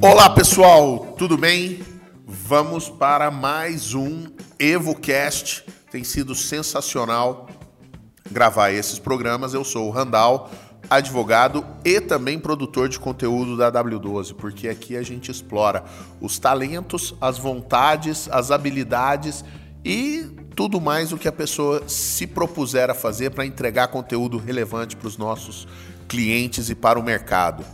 Olá pessoal, tudo bem? Vamos para mais um EvoCast. Tem sido sensacional gravar esses programas. Eu sou o Randall, advogado e também produtor de conteúdo da W12, porque aqui a gente explora os talentos, as vontades, as habilidades e tudo mais o que a pessoa se propuser a fazer para entregar conteúdo relevante para os nossos clientes e para o mercado.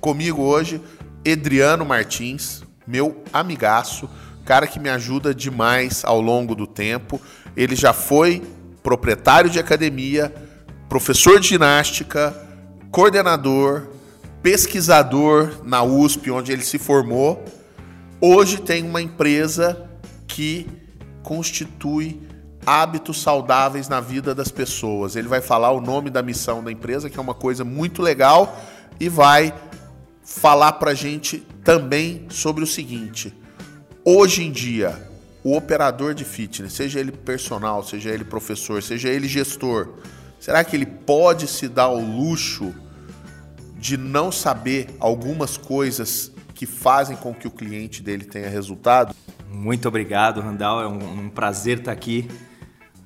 Comigo hoje, Edriano Martins, meu amigaço, cara que me ajuda demais ao longo do tempo. Ele já foi proprietário de academia, professor de ginástica, coordenador, pesquisador na USP, onde ele se formou. Hoje tem uma empresa que constitui hábitos saudáveis na vida das pessoas. Ele vai falar o nome da missão da empresa, que é uma coisa muito legal, e vai falar para gente também sobre o seguinte: hoje em dia, o operador de fitness, seja ele personal, seja ele professor, seja ele gestor, será que ele pode se dar o luxo de não saber algumas coisas que fazem com que o cliente dele tenha resultado? Muito obrigado, Randall. É um, um prazer estar aqui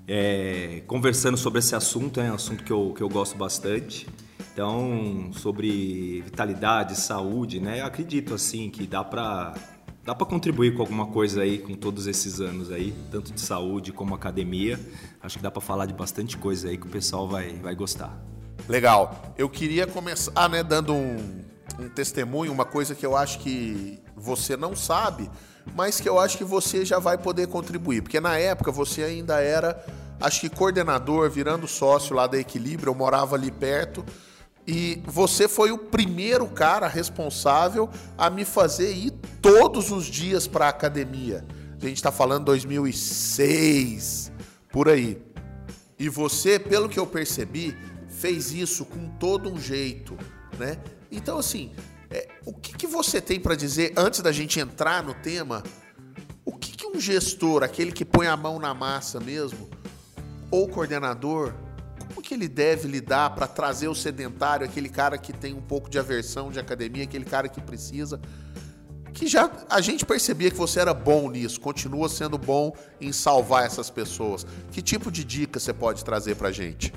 é, conversando sobre esse assunto. É um assunto que eu, que eu gosto bastante. Então, sobre vitalidade, saúde, né? Eu acredito assim que dá para dá para contribuir com alguma coisa aí com todos esses anos aí, tanto de saúde como academia. Acho que dá para falar de bastante coisa aí que o pessoal vai, vai gostar. Legal. Eu queria começar, né, dando um, um testemunho, uma coisa que eu acho que você não sabe, mas que eu acho que você já vai poder contribuir, porque na época você ainda era, acho que coordenador, virando sócio lá da Equilíbrio, eu morava ali perto. E você foi o primeiro cara responsável a me fazer ir todos os dias para a academia. A gente está falando 2006, por aí. E você, pelo que eu percebi, fez isso com todo um jeito, né? Então, assim, é, o que, que você tem para dizer antes da gente entrar no tema? O que, que um gestor, aquele que põe a mão na massa mesmo, ou coordenador, como que ele deve lidar para trazer o sedentário, aquele cara que tem um pouco de aversão de academia, aquele cara que precisa que já a gente percebia que você era bom nisso, continua sendo bom em salvar essas pessoas. Que tipo de dica você pode trazer para gente?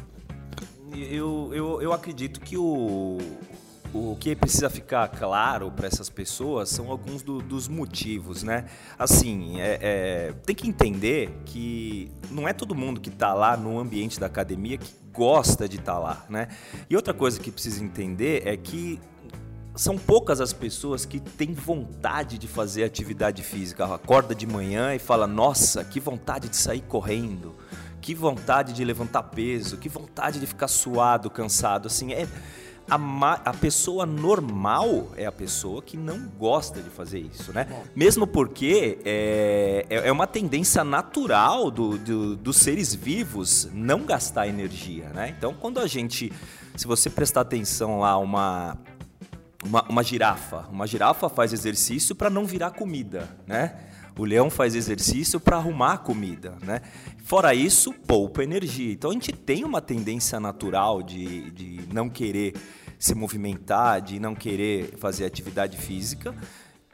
Eu, eu, eu acredito que o, o que precisa ficar claro para essas pessoas são alguns do, dos motivos, né? Assim, é, é, tem que entender que não é todo mundo que está lá no ambiente da academia que gosta de estar tá lá, né? E outra coisa que precisa entender é que são poucas as pessoas que têm vontade de fazer atividade física. Acorda de manhã e fala: Nossa, que vontade de sair correndo, que vontade de levantar peso, que vontade de ficar suado, cansado. Assim, é a, a pessoa normal é a pessoa que não gosta de fazer isso, né? Mesmo porque é, é, é uma tendência natural do, do, dos seres vivos não gastar energia, né? Então, quando a gente, se você prestar atenção lá, uma, uma, uma girafa, uma girafa faz exercício para não virar comida, né? O leão faz exercício para arrumar comida, né? Fora isso, poupa energia. Então a gente tem uma tendência natural de, de não querer se movimentar, de não querer fazer atividade física,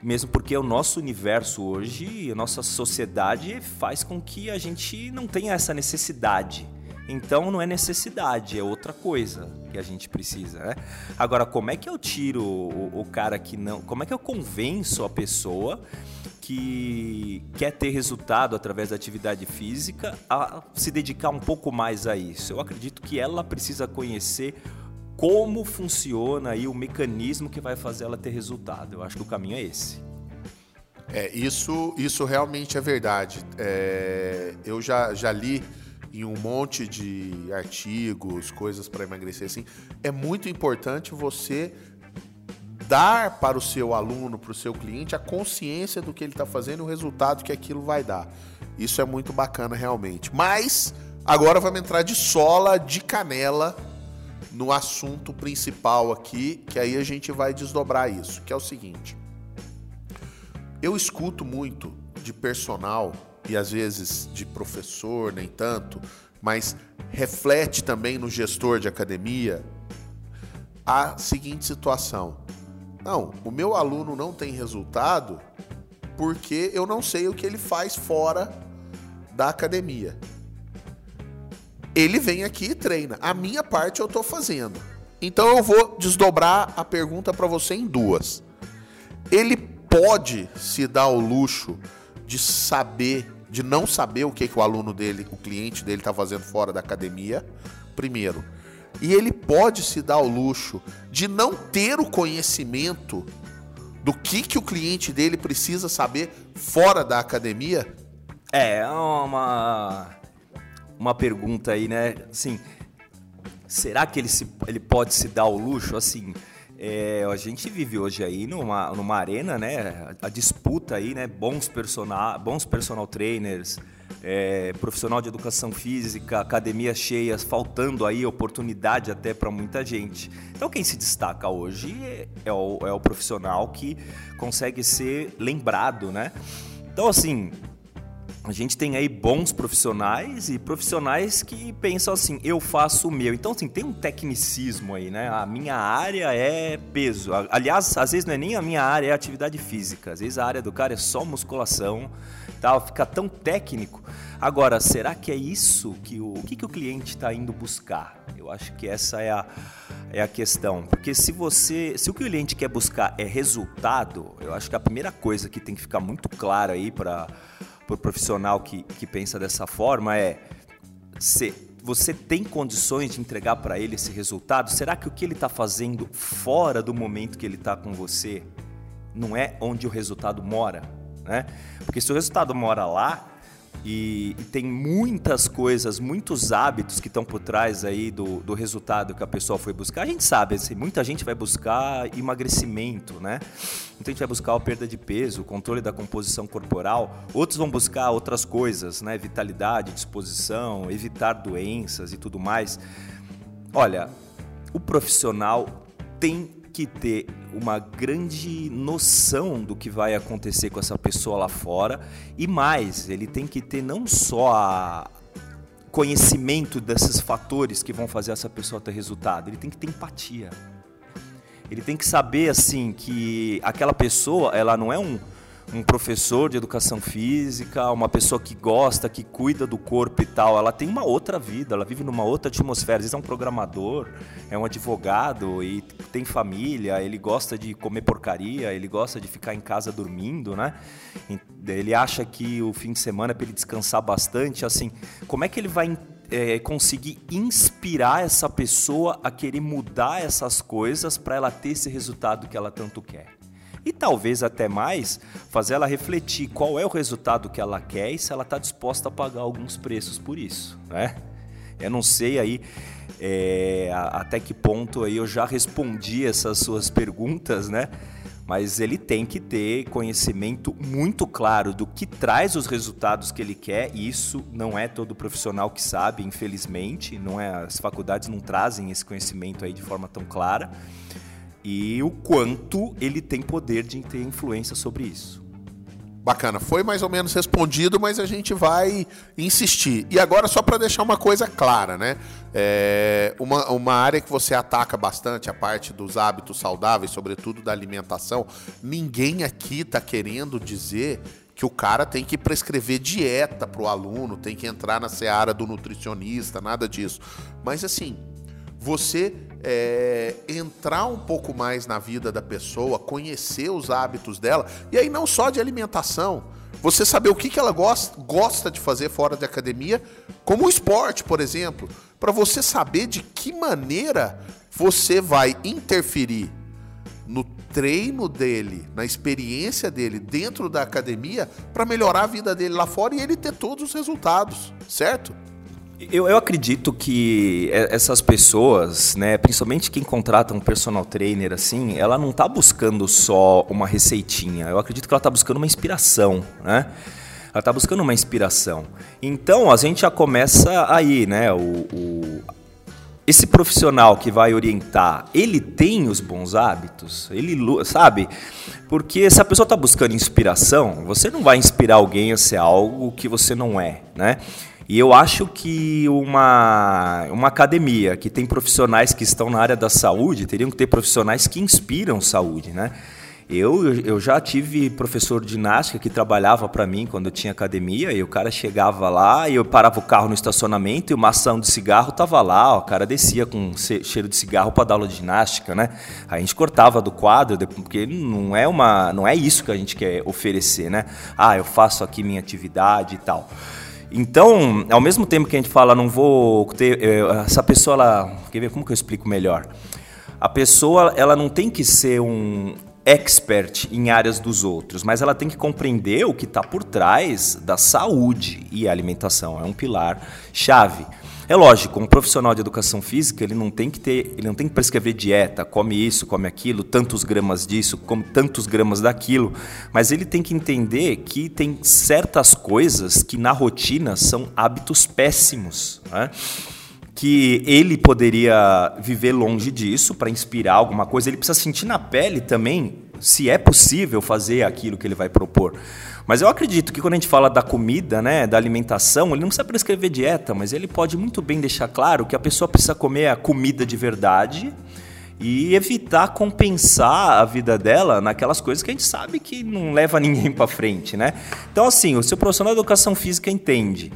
mesmo porque o nosso universo hoje, a nossa sociedade faz com que a gente não tenha essa necessidade. Então não é necessidade, é outra coisa que a gente precisa, né? Agora, como é que eu tiro o, o cara que não. Como é que eu convenço a pessoa que quer ter resultado através da atividade física a se dedicar um pouco mais a isso. Eu acredito que ela precisa conhecer como funciona aí o mecanismo que vai fazer ela ter resultado. Eu acho que o caminho é esse. É, isso, isso realmente é verdade. É, eu já, já li em um monte de artigos, coisas para emagrecer assim. É muito importante você dar para o seu aluno, para o seu cliente, a consciência do que ele está fazendo e o resultado que aquilo vai dar. Isso é muito bacana realmente. Mas agora vamos entrar de sola, de canela no assunto principal aqui, que aí a gente vai desdobrar isso, que é o seguinte. Eu escuto muito de personal e às vezes de professor, nem tanto, mas reflete também no gestor de academia a seguinte situação: não, o meu aluno não tem resultado porque eu não sei o que ele faz fora da academia. Ele vem aqui e treina. A minha parte eu estou fazendo. Então eu vou desdobrar a pergunta para você em duas. Ele pode se dar o luxo de saber, de não saber o que, que o aluno dele, o cliente dele está fazendo fora da academia, primeiro. E ele pode se dar o luxo de não ter o conhecimento do que, que o cliente dele precisa saber fora da academia? É, uma, uma pergunta aí, né? Assim, será que ele, se, ele pode se dar o luxo? Assim, é, a gente vive hoje aí numa, numa arena, né? A, a disputa aí, né? Bons personal, bons personal trainers, é, profissional de educação física, academias cheias, faltando aí oportunidade até para muita gente. Então quem se destaca hoje é, é, o, é o profissional que consegue ser lembrado, né? Então assim, a gente tem aí bons profissionais e profissionais que pensam assim, eu faço o meu. Então, assim, tem um tecnicismo aí, né? A minha área é peso. Aliás, às vezes não é nem a minha área, é atividade física. Às vezes a área do cara é só musculação, tal, fica tão técnico. Agora, será que é isso que o, o que, que o cliente está indo buscar? Eu acho que essa é a, é a questão. Porque se você. Se o cliente quer buscar é resultado, eu acho que a primeira coisa que tem que ficar muito clara aí para o profissional que, que pensa dessa forma é: se você tem condições de entregar para ele esse resultado? Será que o que ele está fazendo fora do momento que ele está com você não é onde o resultado mora? Né? Porque se o resultado mora lá, e, e, tem muitas coisas, muitos hábitos que estão por trás aí do, do resultado que a pessoa foi buscar. A gente sabe, assim, muita gente vai buscar emagrecimento, né? Muita gente vai buscar a perda de peso, o controle da composição corporal. Outros vão buscar outras coisas, né? Vitalidade, disposição, evitar doenças e tudo mais. Olha, o profissional tem que ter uma grande noção do que vai acontecer com essa pessoa lá fora e mais, ele tem que ter não só a conhecimento desses fatores que vão fazer essa pessoa ter resultado, ele tem que ter empatia. Ele tem que saber assim que aquela pessoa, ela não é um um professor de educação física, uma pessoa que gosta, que cuida do corpo e tal, ela tem uma outra vida, ela vive numa outra atmosfera. Às vezes é um programador, é um advogado e tem família, ele gosta de comer porcaria, ele gosta de ficar em casa dormindo, né? Ele acha que o fim de semana é para ele descansar bastante. Assim, como é que ele vai é, conseguir inspirar essa pessoa a querer mudar essas coisas para ela ter esse resultado que ela tanto quer? E talvez até mais fazer ela refletir qual é o resultado que ela quer e se ela está disposta a pagar alguns preços por isso, né? Eu não sei aí é, até que ponto aí eu já respondi essas suas perguntas, né? Mas ele tem que ter conhecimento muito claro do que traz os resultados que ele quer, e isso não é todo profissional que sabe, infelizmente, não é as faculdades não trazem esse conhecimento aí de forma tão clara e o quanto ele tem poder de ter influência sobre isso. Bacana, foi mais ou menos respondido, mas a gente vai insistir. E agora, só para deixar uma coisa clara, né? É uma, uma área que você ataca bastante, a parte dos hábitos saudáveis, sobretudo da alimentação. Ninguém aqui está querendo dizer que o cara tem que prescrever dieta para o aluno, tem que entrar na seara do nutricionista, nada disso. Mas assim, você é, entrar um pouco mais na vida da pessoa, conhecer os hábitos dela, e aí não só de alimentação, você saber o que, que ela gosta, gosta de fazer fora da academia, como o esporte, por exemplo, para você saber de que maneira você vai interferir no treino dele, na experiência dele dentro da academia para melhorar a vida dele lá fora e ele ter todos os resultados, certo? Eu, eu acredito que essas pessoas, né, principalmente quem contrata um personal trainer assim, ela não está buscando só uma receitinha. Eu acredito que ela está buscando uma inspiração, né? Ela está buscando uma inspiração. Então a gente já começa aí, né? O, o esse profissional que vai orientar, ele tem os bons hábitos? Ele, sabe? Porque se a pessoa está buscando inspiração, você não vai inspirar alguém a ser algo que você não é, né? E eu acho que uma, uma academia que tem profissionais que estão na área da saúde, teriam que ter profissionais que inspiram saúde, né? Eu, eu já tive professor de ginástica que trabalhava para mim quando eu tinha academia, e o cara chegava lá e eu parava o carro no estacionamento e uma ação de cigarro tava lá, o cara descia com cheiro de cigarro para dar aula de ginástica, né? A gente cortava do quadro, porque não é uma, não é isso que a gente quer oferecer, né? Ah, eu faço aqui minha atividade e tal. Então, ao mesmo tempo que a gente fala, não vou ter eh, essa pessoa, ela, quer ver como que eu explico melhor? A pessoa, ela não tem que ser um expert em áreas dos outros, mas ela tem que compreender o que está por trás da saúde e a alimentação é um pilar chave. É lógico, um profissional de educação física ele não tem que ter, ele não tem que prescrever dieta, come isso, come aquilo, tantos gramas disso, come tantos gramas daquilo, mas ele tem que entender que tem certas coisas que na rotina são hábitos péssimos. Né? que ele poderia viver longe disso para inspirar alguma coisa. Ele precisa sentir na pele também se é possível fazer aquilo que ele vai propor. Mas eu acredito que quando a gente fala da comida, né, da alimentação, ele não precisa prescrever dieta, mas ele pode muito bem deixar claro que a pessoa precisa comer a comida de verdade e evitar compensar a vida dela naquelas coisas que a gente sabe que não leva ninguém para frente, né? Então assim, o seu profissional de educação física entende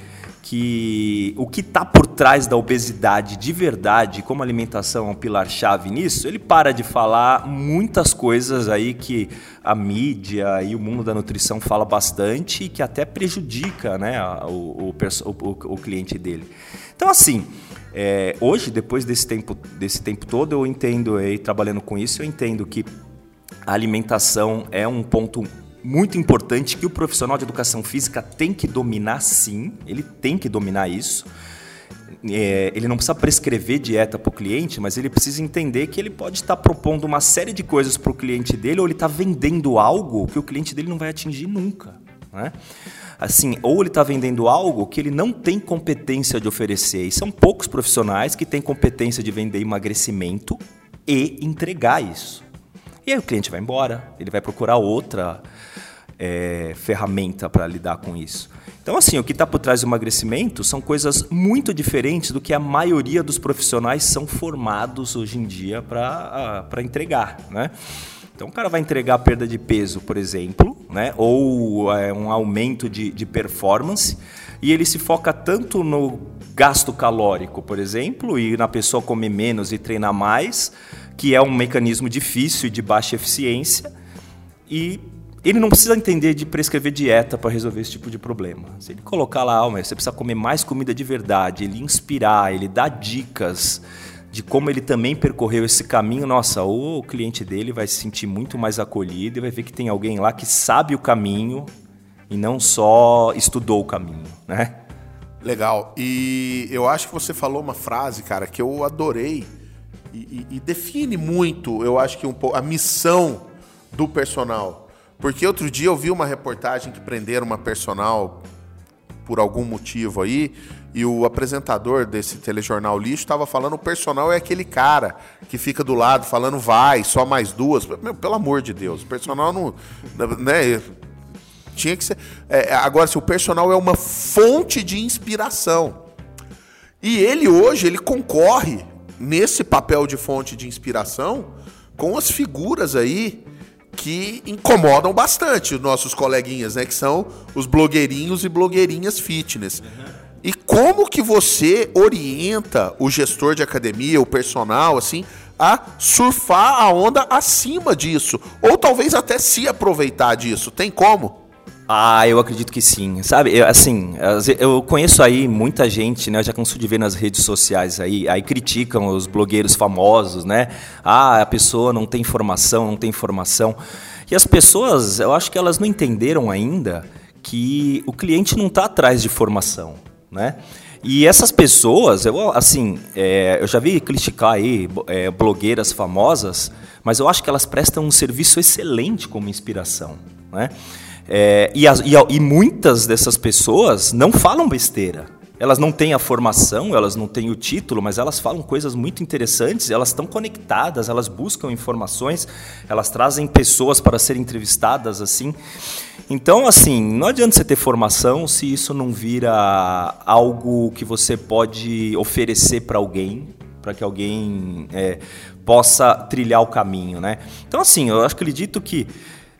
que o que está por trás da obesidade de verdade, como a alimentação é um pilar-chave nisso, ele para de falar muitas coisas aí que a mídia e o mundo da nutrição fala bastante e que até prejudica né, o, o, o, o cliente dele. Então, assim, é, hoje, depois desse tempo, desse tempo todo, eu entendo, e trabalhando com isso, eu entendo que a alimentação é um ponto muito importante que o profissional de educação física tem que dominar sim, ele tem que dominar isso. É, ele não precisa prescrever dieta para o cliente, mas ele precisa entender que ele pode estar propondo uma série de coisas para o cliente dele, ou ele está vendendo algo que o cliente dele não vai atingir nunca. Né? Assim, ou ele está vendendo algo que ele não tem competência de oferecer. E são poucos profissionais que têm competência de vender emagrecimento e entregar isso. E aí o cliente vai embora, ele vai procurar outra é, ferramenta para lidar com isso. Então, assim, o que está por trás do emagrecimento são coisas muito diferentes do que a maioria dos profissionais são formados hoje em dia para entregar, né? Então, o cara vai entregar perda de peso, por exemplo, né? ou é, um aumento de, de performance, e ele se foca tanto no gasto calórico, por exemplo, e na pessoa comer menos e treinar mais, que é um mecanismo difícil e de baixa eficiência, e ele não precisa entender de prescrever dieta para resolver esse tipo de problema. Se ele colocar lá, você precisa comer mais comida de verdade, ele inspirar, ele dar dicas de como ele também percorreu esse caminho, nossa, o cliente dele vai se sentir muito mais acolhido e vai ver que tem alguém lá que sabe o caminho e não só estudou o caminho, né? Legal. E eu acho que você falou uma frase, cara, que eu adorei e, e, define muito, eu acho que um pouco a missão do personal porque outro dia eu vi uma reportagem que prenderam uma personal por algum motivo aí, e o apresentador desse telejornal lixo estava falando o personal é aquele cara que fica do lado falando vai, só mais duas. Meu, pelo amor de Deus, o personal não. Né, tinha que ser. É, agora, se o personal é uma fonte de inspiração. E ele hoje, ele concorre nesse papel de fonte de inspiração com as figuras aí que incomodam bastante os nossos coleguinhas, né? Que são os blogueirinhos e blogueirinhas fitness. E como que você orienta o gestor de academia, o personal, assim, a surfar a onda acima disso? Ou talvez até se aproveitar disso? Tem como? Ah, eu acredito que sim. Sabe, eu, assim, eu conheço aí muita gente, né? Eu já canso de ver nas redes sociais aí, aí criticam os blogueiros famosos, né? Ah, a pessoa não tem informação, não tem informação. E as pessoas, eu acho que elas não entenderam ainda que o cliente não está atrás de formação, né? E essas pessoas, eu, assim, é, eu já vi criticar aí é, blogueiras famosas, mas eu acho que elas prestam um serviço excelente como inspiração, né? É, e, as, e, e, muitas dessas pessoas não falam besteira. elas não têm a formação, elas não têm o título, mas elas falam coisas muito interessantes, elas estão conectadas, elas buscam informações, elas trazem pessoas para serem entrevistadas assim. Então, assim, não adianta você ter formação se isso não vira algo que você pode oferecer para alguém, para que alguém é, possa trilhar o caminho, né? Então, assim, eu acredito que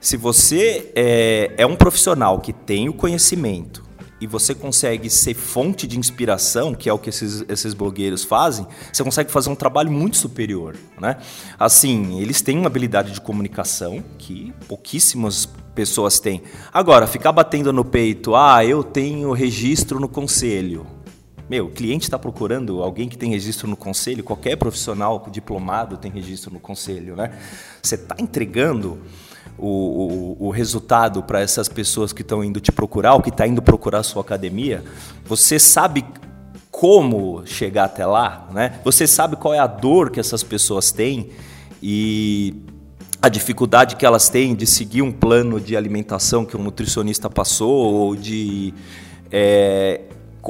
se você é, é um profissional que tem o conhecimento, e você consegue ser fonte de inspiração, que é o que esses, esses blogueiros fazem, você consegue fazer um trabalho muito superior, né? Assim, eles têm uma habilidade de comunicação que pouquíssimas pessoas têm. Agora, ficar batendo no peito, ah, eu tenho registro no conselho. Meu, o cliente está procurando alguém que tem registro no conselho, qualquer profissional diplomado tem registro no conselho, né? Você está entregando o, o, resultado para essas pessoas que estão indo te procurar, ou que está indo procurar a sua academia, você sabe como chegar até lá, né? Você sabe qual é a dor que essas pessoas têm e a dificuldade que elas têm de seguir um plano de alimentação que um nutricionista passou ou de é,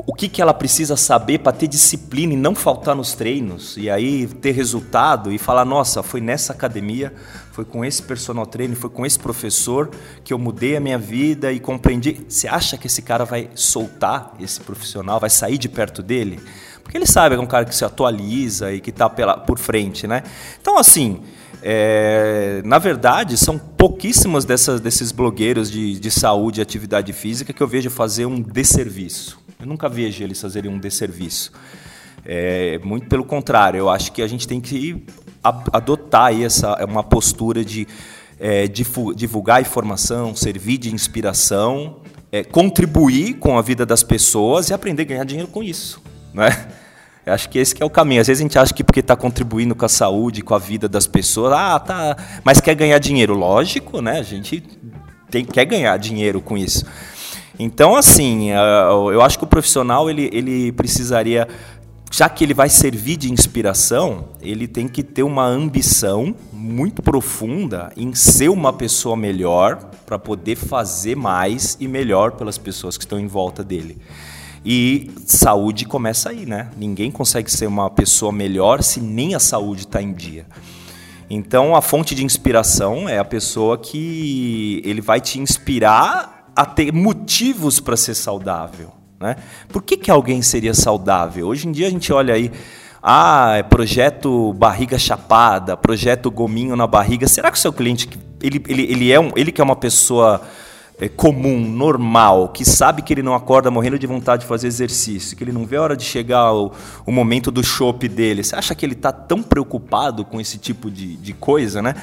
o que, que ela precisa saber para ter disciplina e não faltar nos treinos, e aí ter resultado e falar: nossa, foi nessa academia, foi com esse personal trainer, foi com esse professor que eu mudei a minha vida e compreendi. Você acha que esse cara vai soltar esse profissional, vai sair de perto dele? Porque ele sabe que é um cara que se atualiza e que está por frente, né? Então, assim. É, na verdade, são pouquíssimos dessas, desses blogueiros de, de saúde e atividade física que eu vejo fazer um desserviço. Eu nunca vejo eles fazerem um desserviço. É, muito pelo contrário, eu acho que a gente tem que adotar aí essa, uma postura de é, divulgar informação, servir de inspiração, é, contribuir com a vida das pessoas e aprender a ganhar dinheiro com isso. Né? Eu acho que esse que é o caminho. Às vezes a gente acha que porque está contribuindo com a saúde, com a vida das pessoas, ah, tá, mas quer ganhar dinheiro. Lógico, né? A gente tem, quer ganhar dinheiro com isso. Então, assim, é, eu acho que o profissional ele, ele precisaria, já que ele vai servir de inspiração, ele tem que ter uma ambição muito profunda em ser uma pessoa melhor para poder fazer mais e melhor pelas pessoas que estão em volta dele. E saúde começa aí, né? Ninguém consegue ser uma pessoa melhor se nem a saúde está em dia. Então, a fonte de inspiração é a pessoa que ele vai te inspirar a ter motivos para ser saudável. Né? Por que, que alguém seria saudável? Hoje em dia a gente olha aí, ah, é projeto barriga chapada, projeto gominho na barriga. Será que o seu cliente, ele, ele, ele, é um, ele que é uma pessoa é, comum, normal, que sabe que ele não acorda morrendo de vontade de fazer exercício, que ele não vê a hora de chegar o, o momento do chopp dele, você acha que ele está tão preocupado com esse tipo de, de coisa, né?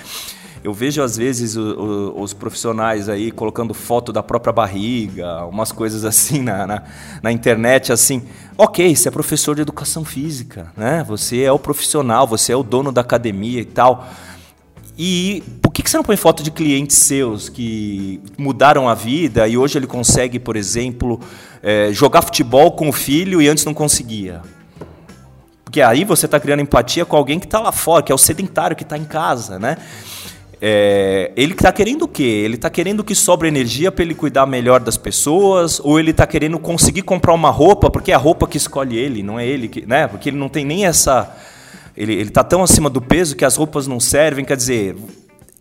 Eu vejo às vezes o, o, os profissionais aí colocando foto da própria barriga, umas coisas assim na, na, na, internet, assim. Ok, você é professor de educação física, né? Você é o profissional, você é o dono da academia e tal. E por que você não põe foto de clientes seus que mudaram a vida e hoje ele consegue, por exemplo, é, jogar futebol com o filho e antes não conseguia? Porque aí você está criando empatia com alguém que está lá fora, que é o sedentário que está em casa, né? É, ele está querendo o quê? Ele está querendo que sobre energia para ele cuidar melhor das pessoas, ou ele está querendo conseguir comprar uma roupa porque é a roupa que escolhe ele, não é ele que, né? Porque ele não tem nem essa, ele está tão acima do peso que as roupas não servem. Quer dizer,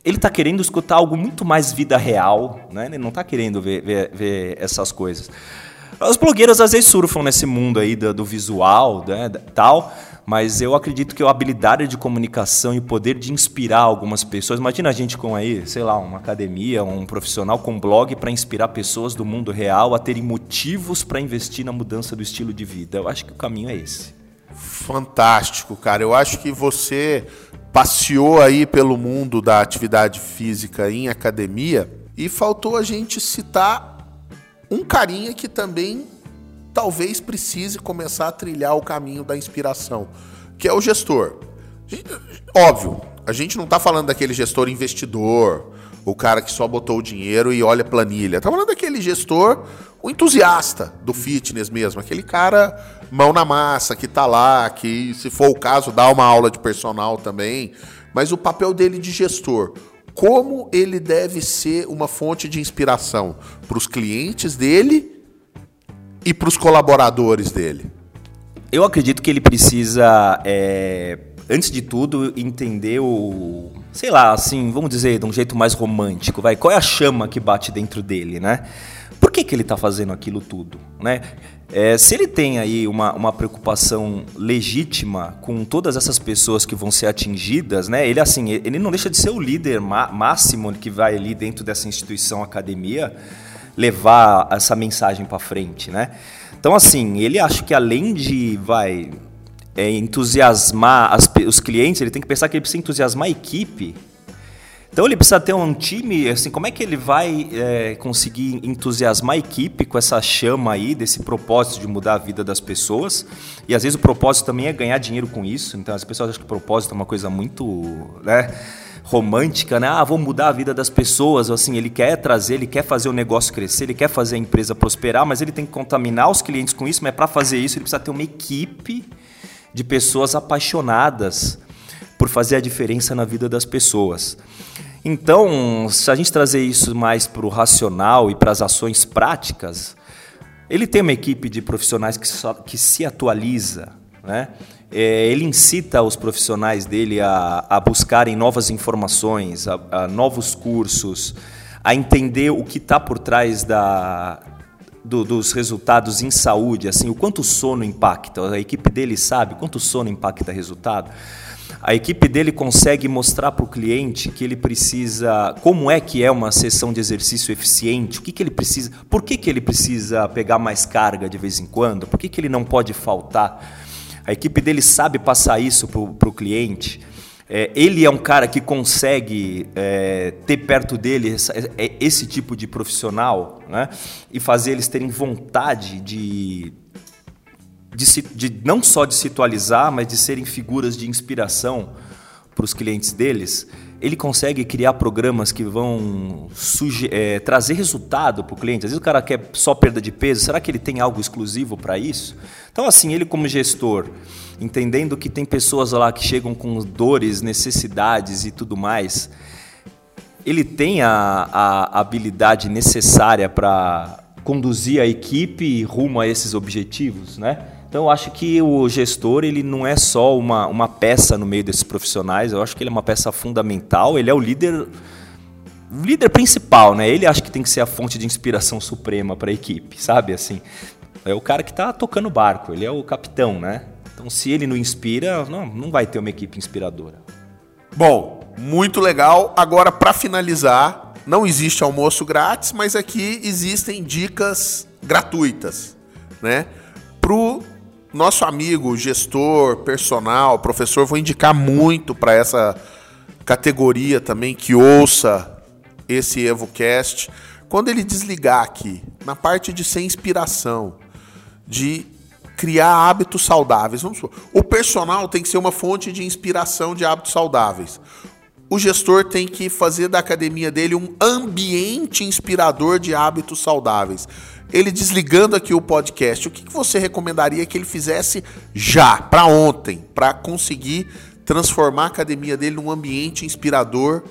ele está querendo escutar algo muito mais vida real, né? Ele não está querendo ver, ver, ver, essas coisas. Os blogueiros às vezes surfam nesse mundo aí do, do visual, né? Tal mas eu acredito que a habilidade de comunicação e o poder de inspirar algumas pessoas. Imagina a gente com aí, sei lá, uma academia, um profissional com blog para inspirar pessoas do mundo real a terem motivos para investir na mudança do estilo de vida. Eu acho que o caminho é esse. Fantástico, cara. Eu acho que você passeou aí pelo mundo da atividade física em academia e faltou a gente citar um carinha que também talvez precise começar a trilhar o caminho da inspiração, que é o gestor. Óbvio, a gente não está falando daquele gestor investidor, o cara que só botou o dinheiro e olha planilha. Está falando daquele gestor, o entusiasta do fitness mesmo, aquele cara mão na massa, que está lá, que se for o caso dá uma aula de personal também, mas o papel dele de gestor, como ele deve ser uma fonte de inspiração para os clientes dele e para os colaboradores dele? Eu acredito que ele precisa, é, antes de tudo, entender o. Sei lá, assim, vamos dizer de um jeito mais romântico, vai. Qual é a chama que bate dentro dele, né? Por que, que ele está fazendo aquilo tudo, né? É, se ele tem aí uma, uma preocupação legítima com todas essas pessoas que vão ser atingidas, né? Ele assim, ele não deixa de ser o líder máximo que vai ali dentro dessa instituição academia levar essa mensagem para frente, né? Então, assim, ele acha que além de vai é, entusiasmar as, os clientes, ele tem que pensar que ele precisa entusiasmar a equipe. Então ele precisa ter um time, assim, como é que ele vai é, conseguir entusiasmar a equipe com essa chama aí, desse propósito de mudar a vida das pessoas? E às vezes o propósito também é ganhar dinheiro com isso, então as pessoas acham que o propósito é uma coisa muito, né? Romântica, né? Ah, vou mudar a vida das pessoas. Assim, ele quer trazer, ele quer fazer o negócio crescer, ele quer fazer a empresa prosperar, mas ele tem que contaminar os clientes com isso. Mas para fazer isso, ele precisa ter uma equipe de pessoas apaixonadas por fazer a diferença na vida das pessoas. Então, se a gente trazer isso mais para o racional e para as ações práticas, ele tem uma equipe de profissionais que, só, que se atualiza, né? É, ele incita os profissionais dele a, a buscarem novas informações, a, a, novos cursos, a entender o que está por trás da, do, dos resultados em saúde, assim, o quanto o sono impacta. A equipe dele sabe quanto o sono impacta resultado. A equipe dele consegue mostrar para o cliente que ele precisa, como é que é uma sessão de exercício eficiente, o que, que ele precisa, por que, que ele precisa pegar mais carga de vez em quando, por que, que ele não pode faltar a equipe dele sabe passar isso para o cliente. É, ele é um cara que consegue é, ter perto dele essa, é, esse tipo de profissional né? e fazer eles terem vontade de, de, de não só de se atualizar, mas de serem figuras de inspiração para os clientes deles ele consegue criar programas que vão é, trazer resultado para o cliente. Às vezes o cara quer só perda de peso, será que ele tem algo exclusivo para isso? Então, assim, ele como gestor, entendendo que tem pessoas lá que chegam com dores, necessidades e tudo mais, ele tem a, a habilidade necessária para conduzir a equipe rumo a esses objetivos, né? Então, eu acho que o gestor ele não é só uma, uma peça no meio desses profissionais, eu acho que ele é uma peça fundamental, ele é o líder líder principal, né? Ele acha que tem que ser a fonte de inspiração suprema para a equipe, sabe? Assim, é o cara que está tocando o barco, ele é o capitão, né? Então, se ele não inspira, não, não vai ter uma equipe inspiradora. Bom, muito legal. Agora, para finalizar, não existe almoço grátis, mas aqui existem dicas gratuitas, né? Pro nosso amigo, gestor, personal, professor, vou indicar muito para essa categoria também que ouça esse EvoCast. Quando ele desligar aqui, na parte de ser inspiração, de criar hábitos saudáveis. Vamos supor, o personal tem que ser uma fonte de inspiração de hábitos saudáveis. O gestor tem que fazer da academia dele um ambiente inspirador de hábitos saudáveis ele desligando aqui o podcast, o que você recomendaria que ele fizesse já, para ontem, para conseguir transformar a academia dele num ambiente inspirador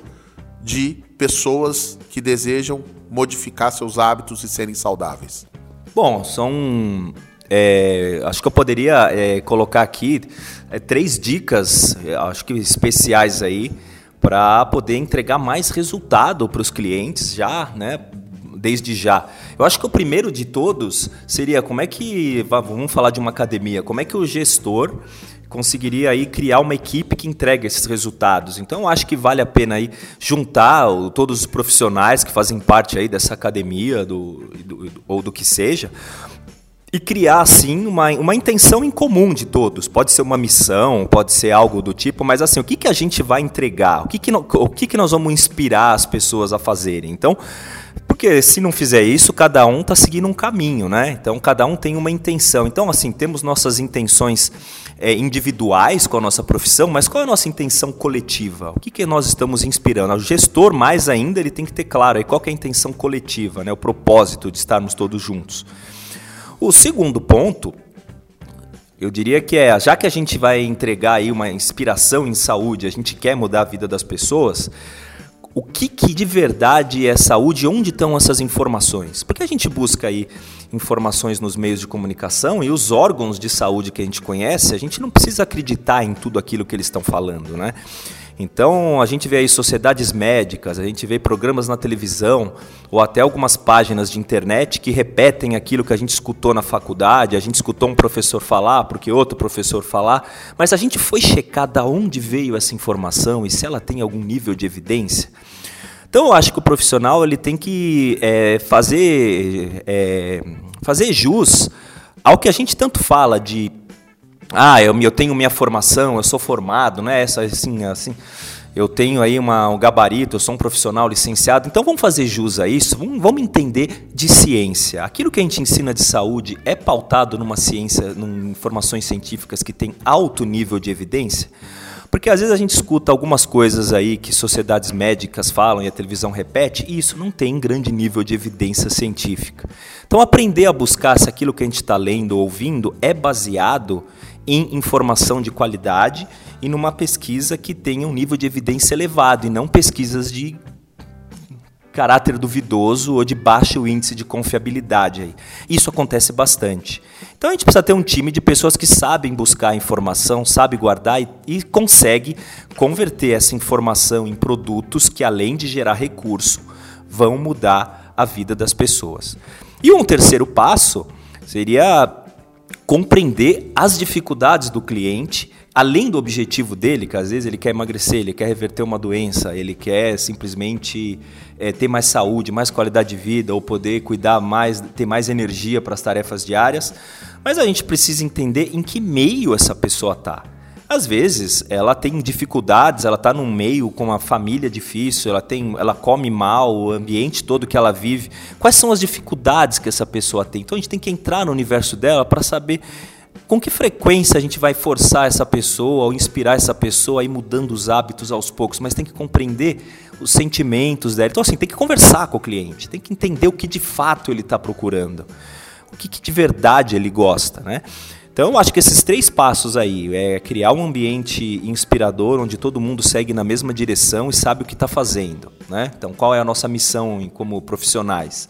de pessoas que desejam modificar seus hábitos e serem saudáveis? Bom, são. É, acho que eu poderia é, colocar aqui é, três dicas, é, acho que especiais aí, para poder entregar mais resultado para os clientes já, né? Desde já. Eu acho que o primeiro de todos seria como é que, vamos falar de uma academia, como é que o gestor conseguiria aí criar uma equipe que entregue esses resultados. Então, acho que vale a pena aí juntar todos os profissionais que fazem parte aí dessa academia do, do, ou do que seja, e criar assim uma, uma intenção em comum de todos. Pode ser uma missão, pode ser algo do tipo, mas assim, o que, que a gente vai entregar? O que, que, no, o que, que nós vamos inspirar as pessoas a fazerem? Então, porque se não fizer isso, cada um está seguindo um caminho, né? Então, cada um tem uma intenção. Então, assim, temos nossas intenções é, individuais com a nossa profissão, mas qual é a nossa intenção coletiva? O que, que nós estamos inspirando? O gestor, mais ainda, ele tem que ter claro aí qual é a intenção coletiva, né? o propósito de estarmos todos juntos. O segundo ponto, eu diria que é, já que a gente vai entregar aí uma inspiração em saúde, a gente quer mudar a vida das pessoas, o que, que de verdade é saúde, onde estão essas informações. Porque a gente busca aí informações nos meios de comunicação e os órgãos de saúde que a gente conhece, a gente não precisa acreditar em tudo aquilo que eles estão falando, né? Então, a gente vê aí sociedades médicas, a gente vê programas na televisão ou até algumas páginas de internet que repetem aquilo que a gente escutou na faculdade, a gente escutou um professor falar, porque outro professor falar, mas a gente foi checar da onde veio essa informação e se ela tem algum nível de evidência. Então, eu acho que o profissional ele tem que é, fazer, é, fazer jus ao que a gente tanto fala de ah, eu, eu tenho minha formação, eu sou formado, não é essa assim, assim. Eu tenho aí uma, um gabarito, eu sou um profissional licenciado. Então vamos fazer jus a isso, vamos, vamos entender de ciência. Aquilo que a gente ensina de saúde é pautado numa ciência, em informações científicas que tem alto nível de evidência? Porque às vezes a gente escuta algumas coisas aí que sociedades médicas falam e a televisão repete, e isso não tem grande nível de evidência científica. Então, aprender a buscar se aquilo que a gente está lendo ou ouvindo é baseado em informação de qualidade e numa pesquisa que tenha um nível de evidência elevado e não pesquisas de caráter duvidoso ou de baixo índice de confiabilidade. Isso acontece bastante. Então a gente precisa ter um time de pessoas que sabem buscar informação, sabe guardar e, e consegue converter essa informação em produtos que, além de gerar recurso, vão mudar a vida das pessoas. E um terceiro passo seria compreender as dificuldades do cliente, além do objetivo dele, que às vezes ele quer emagrecer, ele quer reverter uma doença, ele quer simplesmente é, ter mais saúde, mais qualidade de vida, ou poder cuidar mais, ter mais energia para as tarefas diárias. Mas a gente precisa entender em que meio essa pessoa está. Às vezes, ela tem dificuldades, ela está num meio com uma família difícil, ela, tem, ela come mal, o ambiente todo que ela vive. Quais são as dificuldades que essa pessoa tem? Então, a gente tem que entrar no universo dela para saber com que frequência a gente vai forçar essa pessoa ou inspirar essa pessoa a ir mudando os hábitos aos poucos, mas tem que compreender os sentimentos dela. Então, assim, tem que conversar com o cliente, tem que entender o que de fato ele está procurando, o que, que de verdade ele gosta, né? Então, acho que esses três passos aí é criar um ambiente inspirador onde todo mundo segue na mesma direção e sabe o que está fazendo. Né? Então, qual é a nossa missão como profissionais?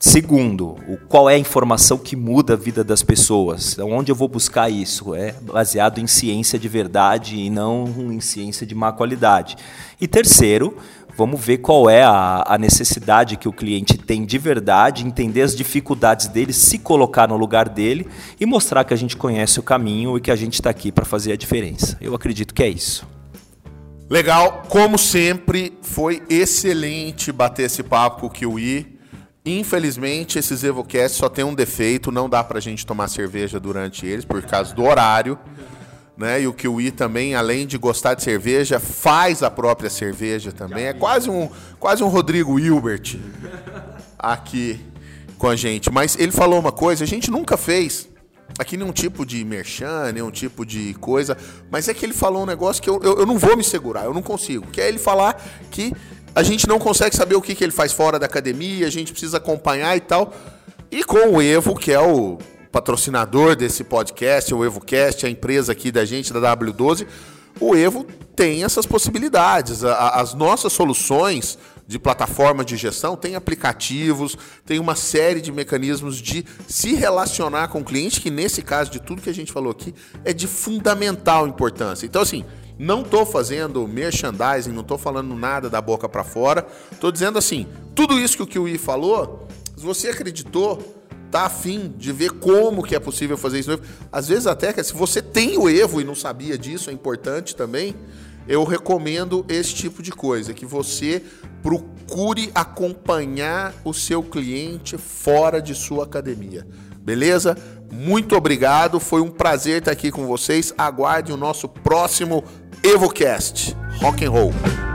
Segundo, o, qual é a informação que muda a vida das pessoas? Então, onde eu vou buscar isso? É baseado em ciência de verdade e não em ciência de má qualidade. E terceiro, Vamos ver qual é a, a, necessidade que o cliente tem de verdade, entender as dificuldades dele, se colocar no lugar dele e mostrar que a gente conhece o caminho e que a gente está aqui para fazer a diferença. Eu acredito que é isso. Legal, como sempre, foi excelente bater esse papo com o Kiwi. Infelizmente, esses Evocast só tem um defeito, não dá para a gente tomar cerveja durante eles por causa do horário né? E o Kiwi também, além de gostar de cerveja, faz a própria cerveja também. É quase um, quase um Rodrigo Hilbert aqui com a gente. Mas ele falou uma coisa, a gente nunca fez aqui nenhum tipo de merchan, nenhum tipo de coisa, mas é que ele falou um negócio que eu, eu, eu não vou me segurar, eu não consigo. Que é ele falar que a gente não consegue saber o que, que ele faz fora da academia, a gente precisa acompanhar e tal. E com o Evo, que é o patrocinador desse podcast, o EvoCast, a empresa aqui da gente, da W12, o Evo tem essas possibilidades. As nossas soluções de plataforma de gestão têm aplicativos, tem uma série de mecanismos de se relacionar com o cliente, que nesse caso de tudo que a gente falou aqui é de fundamental importância. Então, assim, não estou fazendo merchandising, não estou falando nada da boca para fora, estou dizendo assim, tudo isso que o Kiwi falou, se você acreditou, tá afim de ver como que é possível fazer isso. Às vezes até se você tem o Evo e não sabia disso, é importante também. Eu recomendo esse tipo de coisa, que você procure acompanhar o seu cliente fora de sua academia. Beleza? Muito obrigado, foi um prazer estar aqui com vocês. Aguarde o nosso próximo EvoCast. Rock and roll.